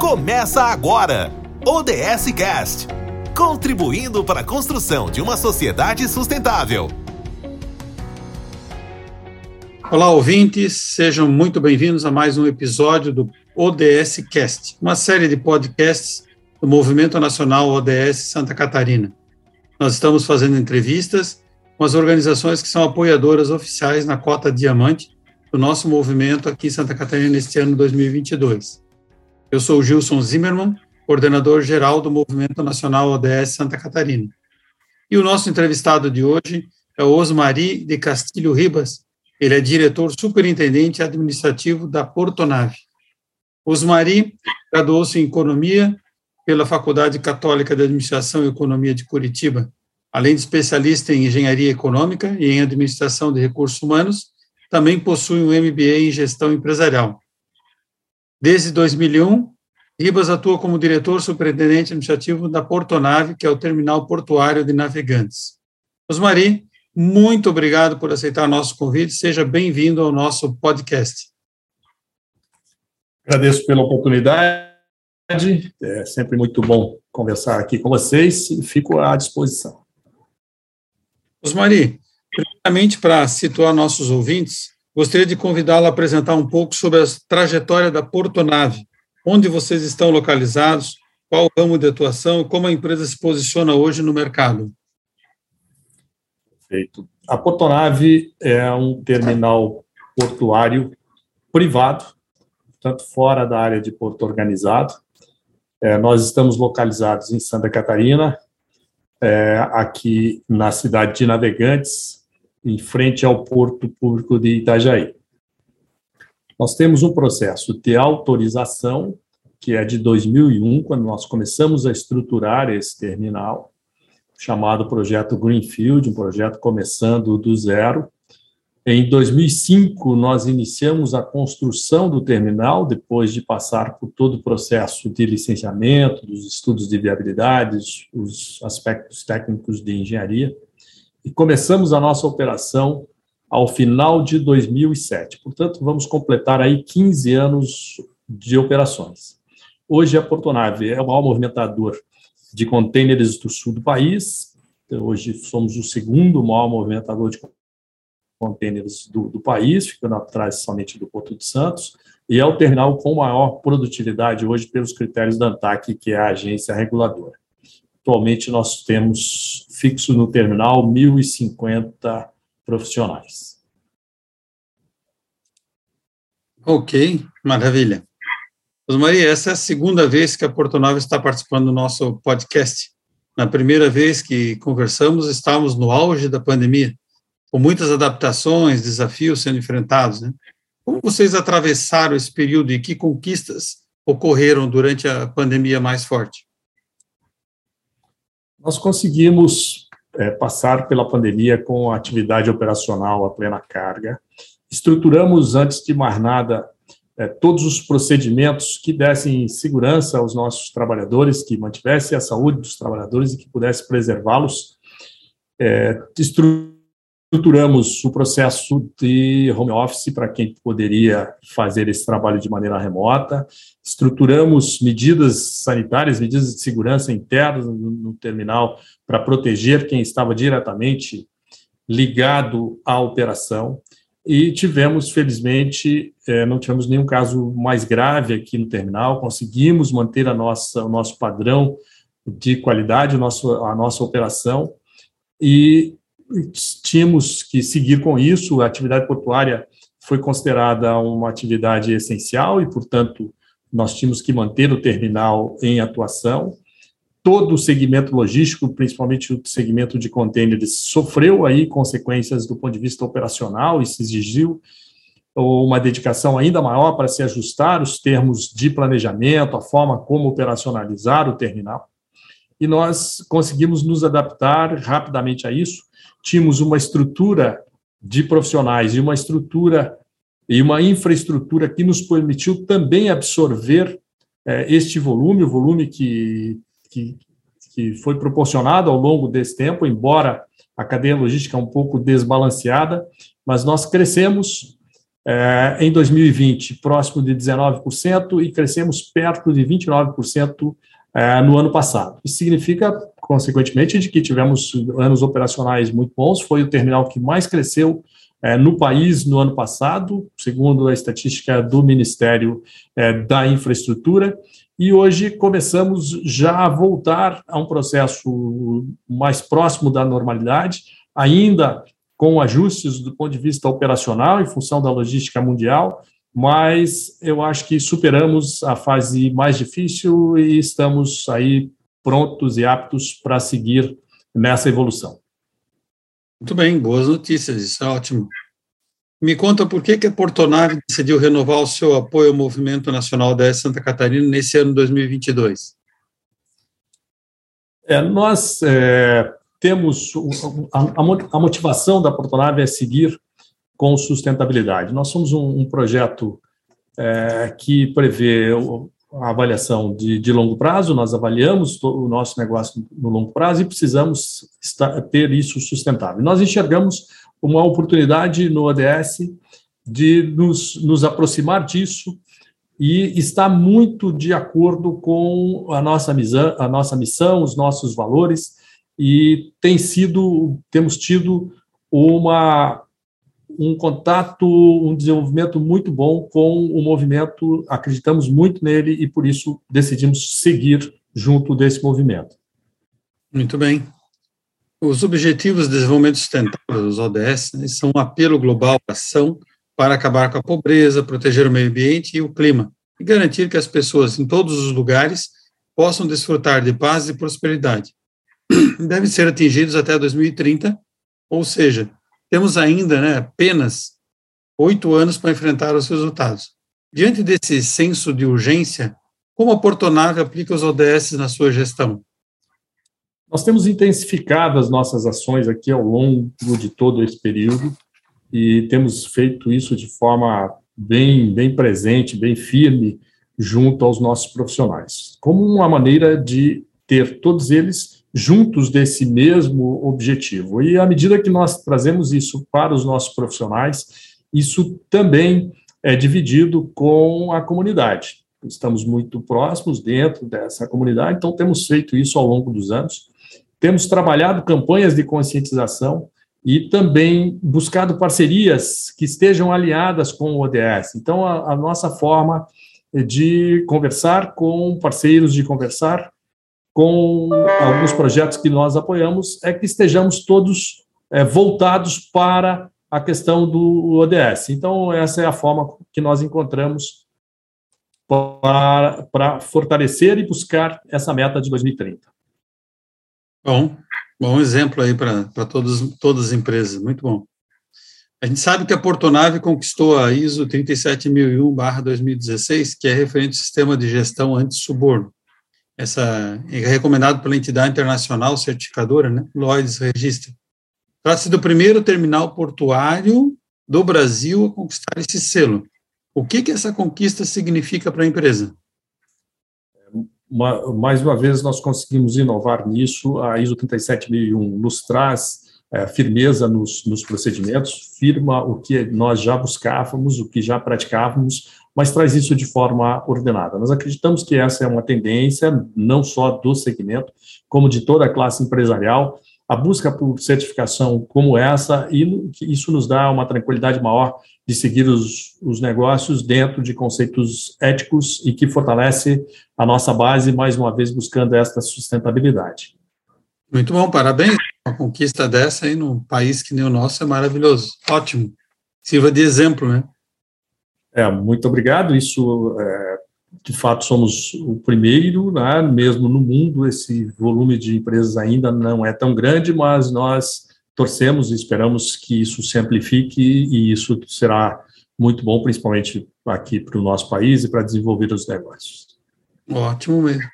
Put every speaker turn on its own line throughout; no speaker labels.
Começa agora! ODS Cast contribuindo para a construção de uma sociedade sustentável.
Olá, ouvintes, sejam muito bem-vindos a mais um episódio do ODS Cast, uma série de podcasts do Movimento Nacional ODS Santa Catarina. Nós estamos fazendo entrevistas com as organizações que são apoiadoras oficiais na cota diamante do nosso movimento aqui em Santa Catarina neste ano 2022. Eu sou Gilson Zimmermann, coordenador geral do Movimento Nacional ODS Santa Catarina. E o nosso entrevistado de hoje é o Osmari de Castilho Ribas, ele é diretor superintendente administrativo da Portonave. Osmari graduou-se em Economia pela Faculdade Católica de Administração e Economia de Curitiba, além de especialista em Engenharia Econômica e em Administração de Recursos Humanos, também possui um MBA em Gestão Empresarial. Desde 2001, Ribas atua como diretor superintendente administrativo da Portonave, que é o terminal portuário de navegantes. Osmari, muito obrigado por aceitar nosso convite. Seja bem-vindo ao nosso podcast.
Agradeço pela oportunidade. É sempre muito bom conversar aqui com vocês e fico à disposição.
Osmari, primeiramente, para situar nossos ouvintes, Gostaria de convidá-lo a apresentar um pouco sobre a trajetória da Portonave, onde vocês estão localizados, qual o ramo de atuação e como a empresa se posiciona hoje no mercado.
Perfeito. A Portonave é um terminal portuário privado, tanto fora da área de porto organizado. É, nós estamos localizados em Santa Catarina, é, aqui na cidade de Navegantes, em frente ao Porto Público de Itajaí. Nós temos um processo de autorização, que é de 2001, quando nós começamos a estruturar esse terminal, chamado Projeto Greenfield, um projeto começando do zero. Em 2005, nós iniciamos a construção do terminal, depois de passar por todo o processo de licenciamento, dos estudos de viabilidade, os aspectos técnicos de engenharia e começamos a nossa operação ao final de 2007. Portanto, vamos completar aí 15 anos de operações. Hoje a Portonave é o maior movimentador de contêineres do sul do país. Hoje somos o segundo maior movimentador de contêineres do, do país, ficando atrás somente do Porto de Santos, e é o terminal com maior produtividade hoje pelos critérios da ANTAC, que é a agência reguladora. Atualmente nós temos fixo no terminal 1.050 profissionais.
Ok, maravilha. Maria, essa é a segunda vez que a Porto Nova está participando do nosso podcast. Na primeira vez que conversamos, estávamos no auge da pandemia, com muitas adaptações, desafios sendo enfrentados. Né? Como vocês atravessaram esse período e que conquistas ocorreram durante a pandemia mais forte?
Nós conseguimos é, passar pela pandemia com a atividade operacional a plena carga. Estruturamos, antes de mais nada, é, todos os procedimentos que dessem segurança aos nossos trabalhadores, que mantivessem a saúde dos trabalhadores e que pudesse preservá-los. É, estruturamos o processo de home office para quem poderia fazer esse trabalho de maneira remota, estruturamos medidas sanitárias, medidas de segurança internas no, no terminal para proteger quem estava diretamente ligado à operação. E tivemos, felizmente, é, não tivemos nenhum caso mais grave aqui no terminal, conseguimos manter a nossa, o nosso padrão de qualidade, o a nossa operação, e tínhamos que seguir com isso. A atividade portuária foi considerada uma atividade essencial e, portanto, nós tínhamos que manter o terminal em atuação. Todo o segmento logístico, principalmente o segmento de contêineres, sofreu aí consequências do ponto de vista operacional e se exigiu uma dedicação ainda maior para se ajustar os termos de planejamento, a forma como operacionalizar o terminal. E nós conseguimos nos adaptar rapidamente a isso, tínhamos uma estrutura de profissionais e uma estrutura e uma infraestrutura que nos permitiu também absorver é, este volume, o volume que, que, que foi proporcionado ao longo desse tempo, embora a cadeia logística um pouco desbalanceada, mas nós crescemos é, em 2020 próximo de 19% e crescemos perto de 29% é, no ano passado. Isso significa, consequentemente, de que tivemos anos operacionais muito bons, foi o terminal que mais cresceu é, no país no ano passado, segundo a estatística do Ministério é, da Infraestrutura, e hoje começamos já a voltar a um processo mais próximo da normalidade, ainda com ajustes do ponto de vista operacional, em função da logística mundial, mas eu acho que superamos a fase mais difícil e estamos aí prontos e aptos para seguir nessa evolução.
Muito bem, boas notícias, isso é ótimo. Me conta por que, que a Portonave decidiu renovar o seu apoio ao Movimento Nacional da Santa Catarina nesse ano 2022.
É, nós é, temos a, a, motivação da Portonave é seguir com sustentabilidade. Nós somos um, um projeto é, que prevê a avaliação de, de, longo prazo, nós avaliamos o nosso negócio no longo prazo e precisamos estar, ter isso sustentável. Nós enxergamos uma oportunidade no ODS de nos, nos aproximar disso e está muito de acordo com a nossa missão, a nossa missão, os nossos valores e tem sido, temos tido uma um contato, um desenvolvimento muito bom com o movimento, acreditamos muito nele e por isso decidimos seguir junto desse movimento.
Muito bem. Os Objetivos de Desenvolvimento Sustentável, os ODS, né, são um apelo global à ação para acabar com a pobreza, proteger o meio ambiente e o clima, e garantir que as pessoas em todos os lugares possam desfrutar de paz e prosperidade. Devem ser atingidos até 2030, ou seja, temos ainda né, apenas oito anos para enfrentar os resultados. Diante desse senso de urgência, como a Portonave aplica os ODS na sua gestão?
Nós temos intensificado as nossas ações aqui ao longo de todo esse período e temos feito isso de forma bem, bem presente, bem firme junto aos nossos profissionais, como uma maneira de ter todos eles juntos desse mesmo objetivo. E à medida que nós trazemos isso para os nossos profissionais, isso também é dividido com a comunidade. Estamos muito próximos dentro dessa comunidade, então temos feito isso ao longo dos anos. Temos trabalhado campanhas de conscientização e também buscado parcerias que estejam aliadas com o ODS. Então, a, a nossa forma de conversar com parceiros, de conversar com alguns projetos que nós apoiamos, é que estejamos todos é, voltados para a questão do ODS. Então, essa é a forma que nós encontramos para, para fortalecer e buscar essa meta de 2030.
Bom, bom exemplo aí para todas as empresas, muito bom. A gente sabe que a Portonave conquistou a ISO 37001-2016, que é referente ao sistema de gestão anti-suborno essa é recomendado pela entidade internacional certificadora, né, Lloyds Register. Trata-se do primeiro terminal portuário do Brasil a conquistar esse selo. O que que essa conquista significa para a empresa?
Uma, mais uma vez nós conseguimos inovar nisso. A ISO 37001 nos traz é, firmeza nos, nos procedimentos, firma o que nós já buscávamos, o que já praticávamos, mas traz isso de forma ordenada. Nós acreditamos que essa é uma tendência, não só do segmento, como de toda a classe empresarial, a busca por certificação como essa, e isso nos dá uma tranquilidade maior de seguir os, os negócios dentro de conceitos éticos e que fortalece a nossa base, mais uma vez, buscando esta sustentabilidade.
Muito bom, parabéns. Uma conquista dessa aí num país que nem o nosso é maravilhoso. Ótimo. Sirva de exemplo, né?
É, muito obrigado. Isso, é, de fato, somos o primeiro, né, mesmo no mundo, esse volume de empresas ainda não é tão grande, mas nós torcemos e esperamos que isso se amplifique e isso será muito bom, principalmente aqui para o nosso país e para desenvolver os negócios.
Ótimo mesmo.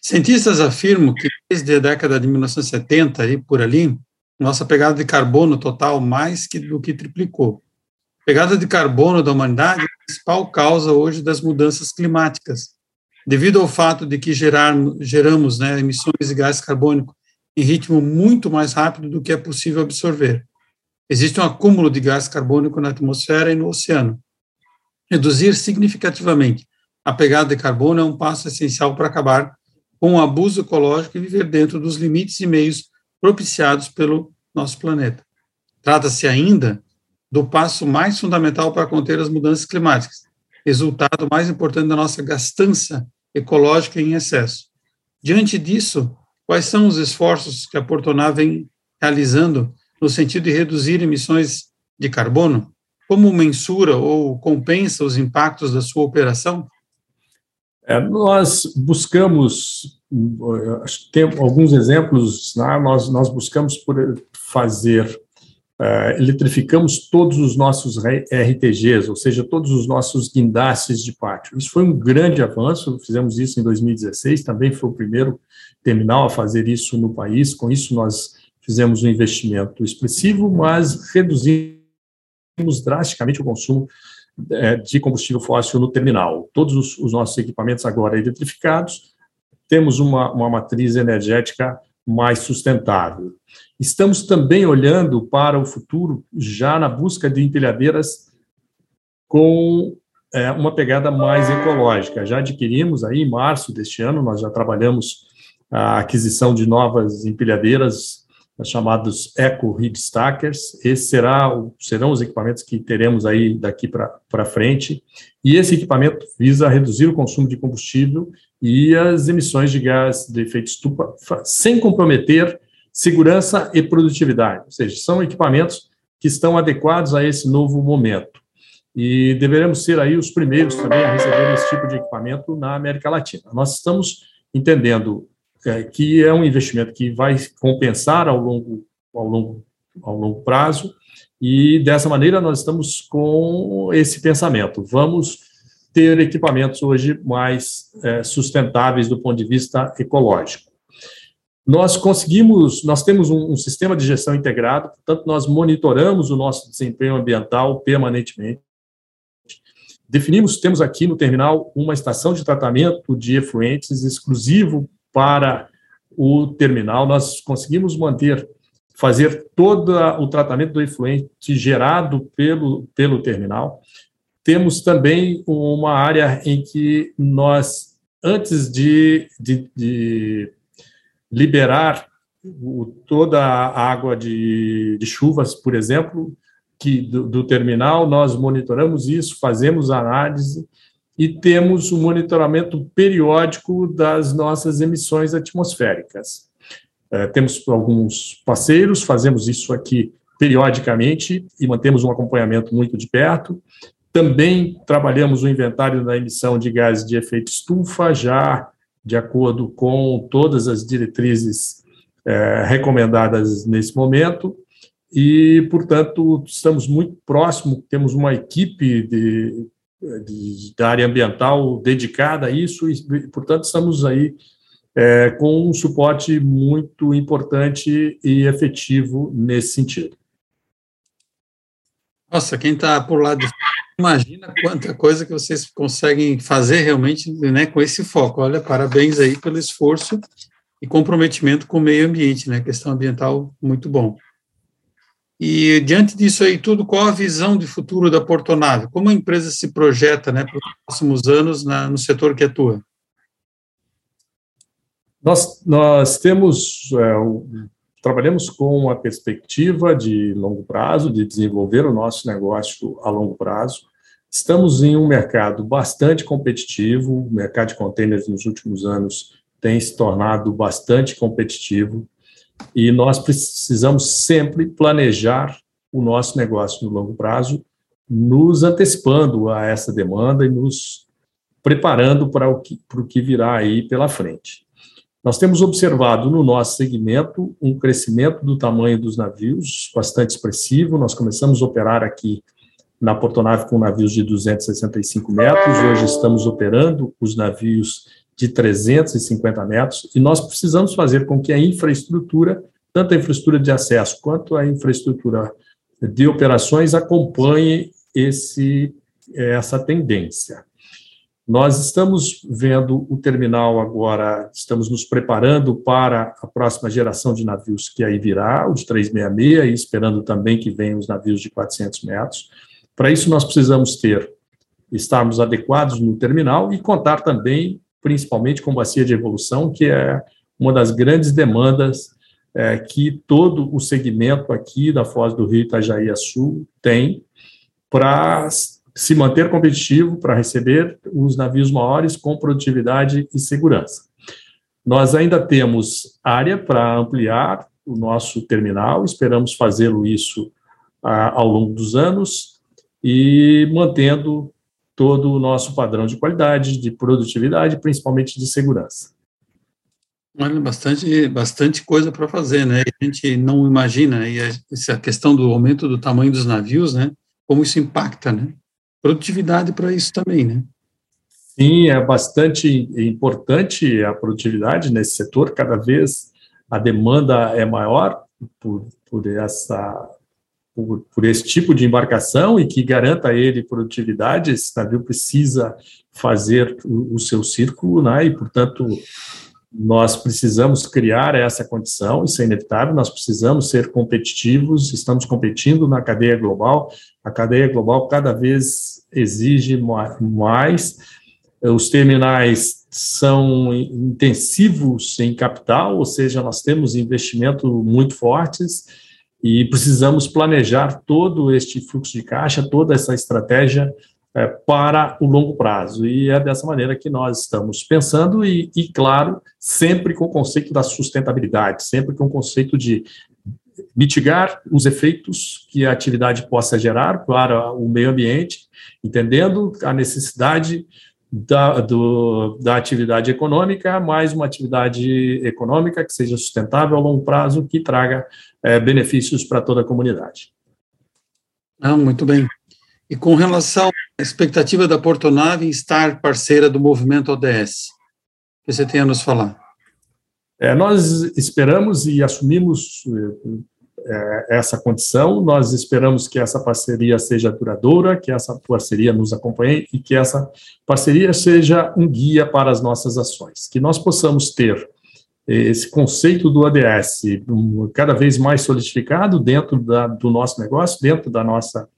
Cientistas afirmam que desde a década de 1970 e por ali, nossa pegada de carbono total mais que do que triplicou pegada de carbono da humanidade é a principal causa hoje das mudanças climáticas, devido ao fato de que gerar, geramos né, emissões de gás carbônico em ritmo muito mais rápido do que é possível absorver. existe um acúmulo de gás carbônico na atmosfera e no oceano. Reduzir significativamente a pegada de carbono é um passo essencial para acabar com o abuso ecológico e viver dentro dos limites e meios propiciados pelo nosso planeta. Trata-se ainda do passo mais fundamental para conter as mudanças climáticas, resultado mais importante da nossa gastança ecológica em excesso. Diante disso, quais são os esforços que a Portoná vem realizando no sentido de reduzir emissões de carbono? Como mensura ou compensa os impactos da sua operação?
É, nós buscamos, tem alguns exemplos, né? nós, nós buscamos por fazer, uh, eletrificamos todos os nossos RTGs, ou seja, todos os nossos guindastes de pátio. Isso foi um grande avanço, fizemos isso em 2016, também foi o primeiro terminal a fazer isso no país, com isso nós fizemos um investimento expressivo, mas reduzimos drasticamente o consumo é, de combustível fóssil no terminal. Todos os, os nossos equipamentos agora eletrificados, temos uma, uma matriz energética mais sustentável. Estamos também olhando para o futuro, já na busca de empilhadeiras com é, uma pegada mais ecológica. Já adquirimos aí em março deste ano, nós já trabalhamos a aquisição de novas empilhadeiras chamados Eco Heat Stackers. Esses serão os equipamentos que teremos aí daqui para frente. E esse equipamento visa reduzir o consumo de combustível e as emissões de gás de efeito estufa, sem comprometer segurança e produtividade. Ou seja, são equipamentos que estão adequados a esse novo momento. E deveremos ser aí os primeiros também a receber esse tipo de equipamento na América Latina. Nós estamos entendendo é, que é um investimento que vai compensar ao longo, ao longo, ao longo prazo, e dessa maneira nós estamos com esse pensamento. Vamos ter equipamentos hoje mais é, sustentáveis do ponto de vista ecológico. Nós conseguimos, nós temos um, um, sistema de gestão integrado, portanto, nós monitoramos o nosso desempenho ambiental permanentemente. Definimos, temos aqui no terminal uma estação de tratamento de efluentes exclusivo para o terminal, nós conseguimos manter, fazer todo o tratamento do efluente gerado pelo, pelo terminal. Temos também uma área em que nós, antes de, de, de liberar o, toda a água de, de chuvas, por exemplo, que do, do, terminal, nós monitoramos isso, fazemos análise e temos o um monitoramento periódico das nossas emissões atmosféricas. É, temos alguns parceiros, fazemos isso aqui periodicamente e mantemos um acompanhamento muito de perto. Também trabalhamos o inventário da emissão de gases de efeito estufa, já de acordo com todas as diretrizes é, recomendadas nesse momento, e, portanto, estamos muito próximo, temos uma equipe de de, da área ambiental dedicada a isso, e, portanto, estamos aí é, com um suporte muito importante e efetivo nesse sentido.
Nossa, quem está por lá de imagina quanta coisa que vocês conseguem fazer realmente né, com esse foco. Olha, parabéns aí pelo esforço e comprometimento com o meio ambiente, né? Questão ambiental muito bom. E diante disso aí tudo, qual a visão de futuro da Portonave? Como a empresa se projeta né, para os próximos anos na, no setor que atua?
Nós, nós temos, é, um, trabalhamos com uma perspectiva de longo prazo, de desenvolver o nosso negócio a longo prazo. Estamos em um mercado bastante competitivo, o mercado de containers nos últimos anos tem se tornado bastante competitivo e nós precisamos sempre planejar o nosso negócio no longo prazo, nos antecipando a essa demanda e nos preparando para o que, para o que virá aí pela frente. Nós temos observado no nosso segmento um crescimento do tamanho dos navios bastante expressivo. Nós começamos a operar aqui na Portonave com navios de 265 metros, hoje estamos operando os navios de 350 metros, e nós precisamos fazer com que a infraestrutura, tanto a infraestrutura de acesso quanto a infraestrutura de operações, acompanhe esse, essa tendência. Nós estamos vendo o terminal agora, estamos nos preparando para a próxima geração de navios que aí virá, os 366, e esperando também que venham os navios de 400 metros. Para isso, nós precisamos ter, estarmos adequados no terminal e contar também, principalmente, com bacia de evolução, que é uma das grandes demandas é, que todo o segmento aqui da Foz do Rio Itajaí Sul tem para se manter competitivo, para receber os navios maiores com produtividade e segurança. Nós ainda temos área para ampliar o nosso terminal, esperamos fazê-lo isso ah, ao longo dos anos e mantendo todo o nosso padrão de qualidade, de produtividade, principalmente de segurança.
Olha, bastante, bastante coisa para fazer, né? A gente não imagina, e essa questão do aumento do tamanho dos navios, né? Como isso impacta, né? Produtividade para isso também, né?
Sim, é bastante importante a produtividade nesse setor, cada vez a demanda é maior por, por essa por, por, esse tipo de embarcação e que garanta a ele produtividade, esse navio precisa fazer o, o seu círculo, né, e, portanto, nós precisamos criar essa condição, isso é inevitável, nós precisamos ser competitivos, estamos competindo na cadeia global, a cadeia global cada vez exige mais, os terminais são intensivos em capital, ou seja, nós temos investimentos muito fortes e precisamos planejar todo este fluxo de caixa, toda essa estratégia é, para o longo prazo. E é dessa maneira que nós estamos pensando, e, e, claro, sempre com o conceito da sustentabilidade, sempre com o conceito de mitigar os efeitos que a atividade possa gerar para o meio ambiente, entendendo a necessidade da, do, da atividade econômica, mais uma atividade econômica que seja sustentável a longo prazo, que traga é, benefícios para toda a comunidade.
Ah, muito bem. E com relação expectativa da Portonave em estar parceira do movimento ODS, o que você tem a nos falar?
É, nós esperamos e assumimos é, essa condição, nós esperamos que essa parceria seja duradoura, que essa parceria nos acompanhe e que essa parceria seja um guia para as nossas ações, que nós possamos ter esse conceito do ODS cada vez mais solidificado dentro da, do nosso negócio, dentro da nossa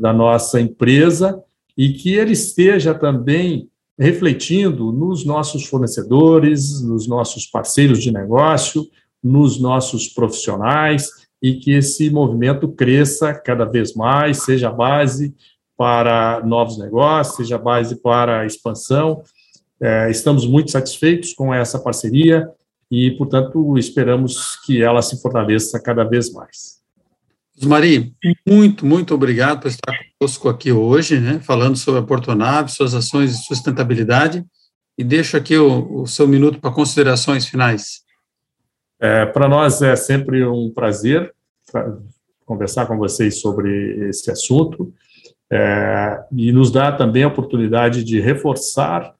da nossa empresa e que ele esteja também refletindo nos nossos fornecedores, nos nossos parceiros de negócio, nos nossos profissionais e que esse movimento cresça cada vez mais, seja base para novos negócios, seja base para expansão. É, estamos muito satisfeitos com essa parceria e, portanto, esperamos que ela se fortaleça cada vez mais.
Mari, muito, muito obrigado por estar conosco aqui hoje, né, falando sobre a Portonave, suas ações de sustentabilidade, e deixo aqui o, o seu minuto para considerações finais.
É, para nós é sempre um prazer conversar com vocês sobre esse assunto, é, e nos dá também a oportunidade de reforçar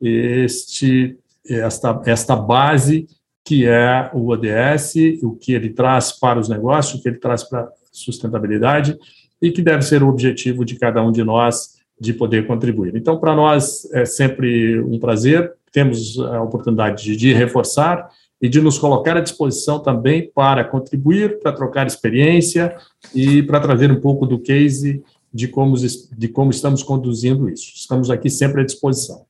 este, esta, esta base que é o ODS, o que ele traz para os negócios, o que ele traz para a sustentabilidade e que deve ser o objetivo de cada um de nós de poder contribuir. Então, para nós é sempre um prazer, temos a oportunidade de, de reforçar e de nos colocar à disposição também para contribuir, para trocar experiência e para trazer um pouco do case de como, de como estamos conduzindo isso. Estamos aqui sempre à disposição.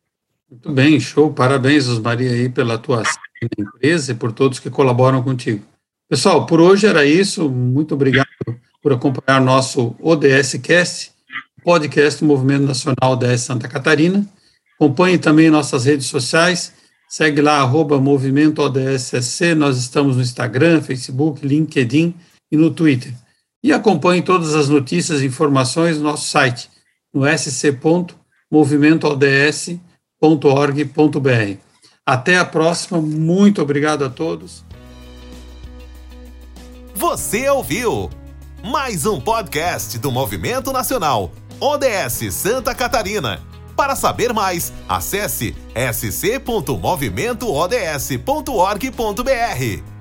Muito bem, show. Parabéns, Osmaria, aí pela atuação da empresa e por todos que colaboram contigo. Pessoal, por hoje era isso. Muito obrigado por acompanhar nosso ODS Cast, podcast do Movimento Nacional ODS Santa Catarina. Acompanhe também nossas redes sociais. Segue lá, arroba Movimento ODSSC. Nós estamos no Instagram, Facebook, LinkedIn e no Twitter. E acompanhe todas as notícias e informações no nosso site, no sc.movimentoods.com www.org.br. Até a próxima, muito obrigado a todos.
Você ouviu mais um podcast do Movimento Nacional ODS Santa Catarina. Para saber mais, acesse sc.movimentoods.org.br.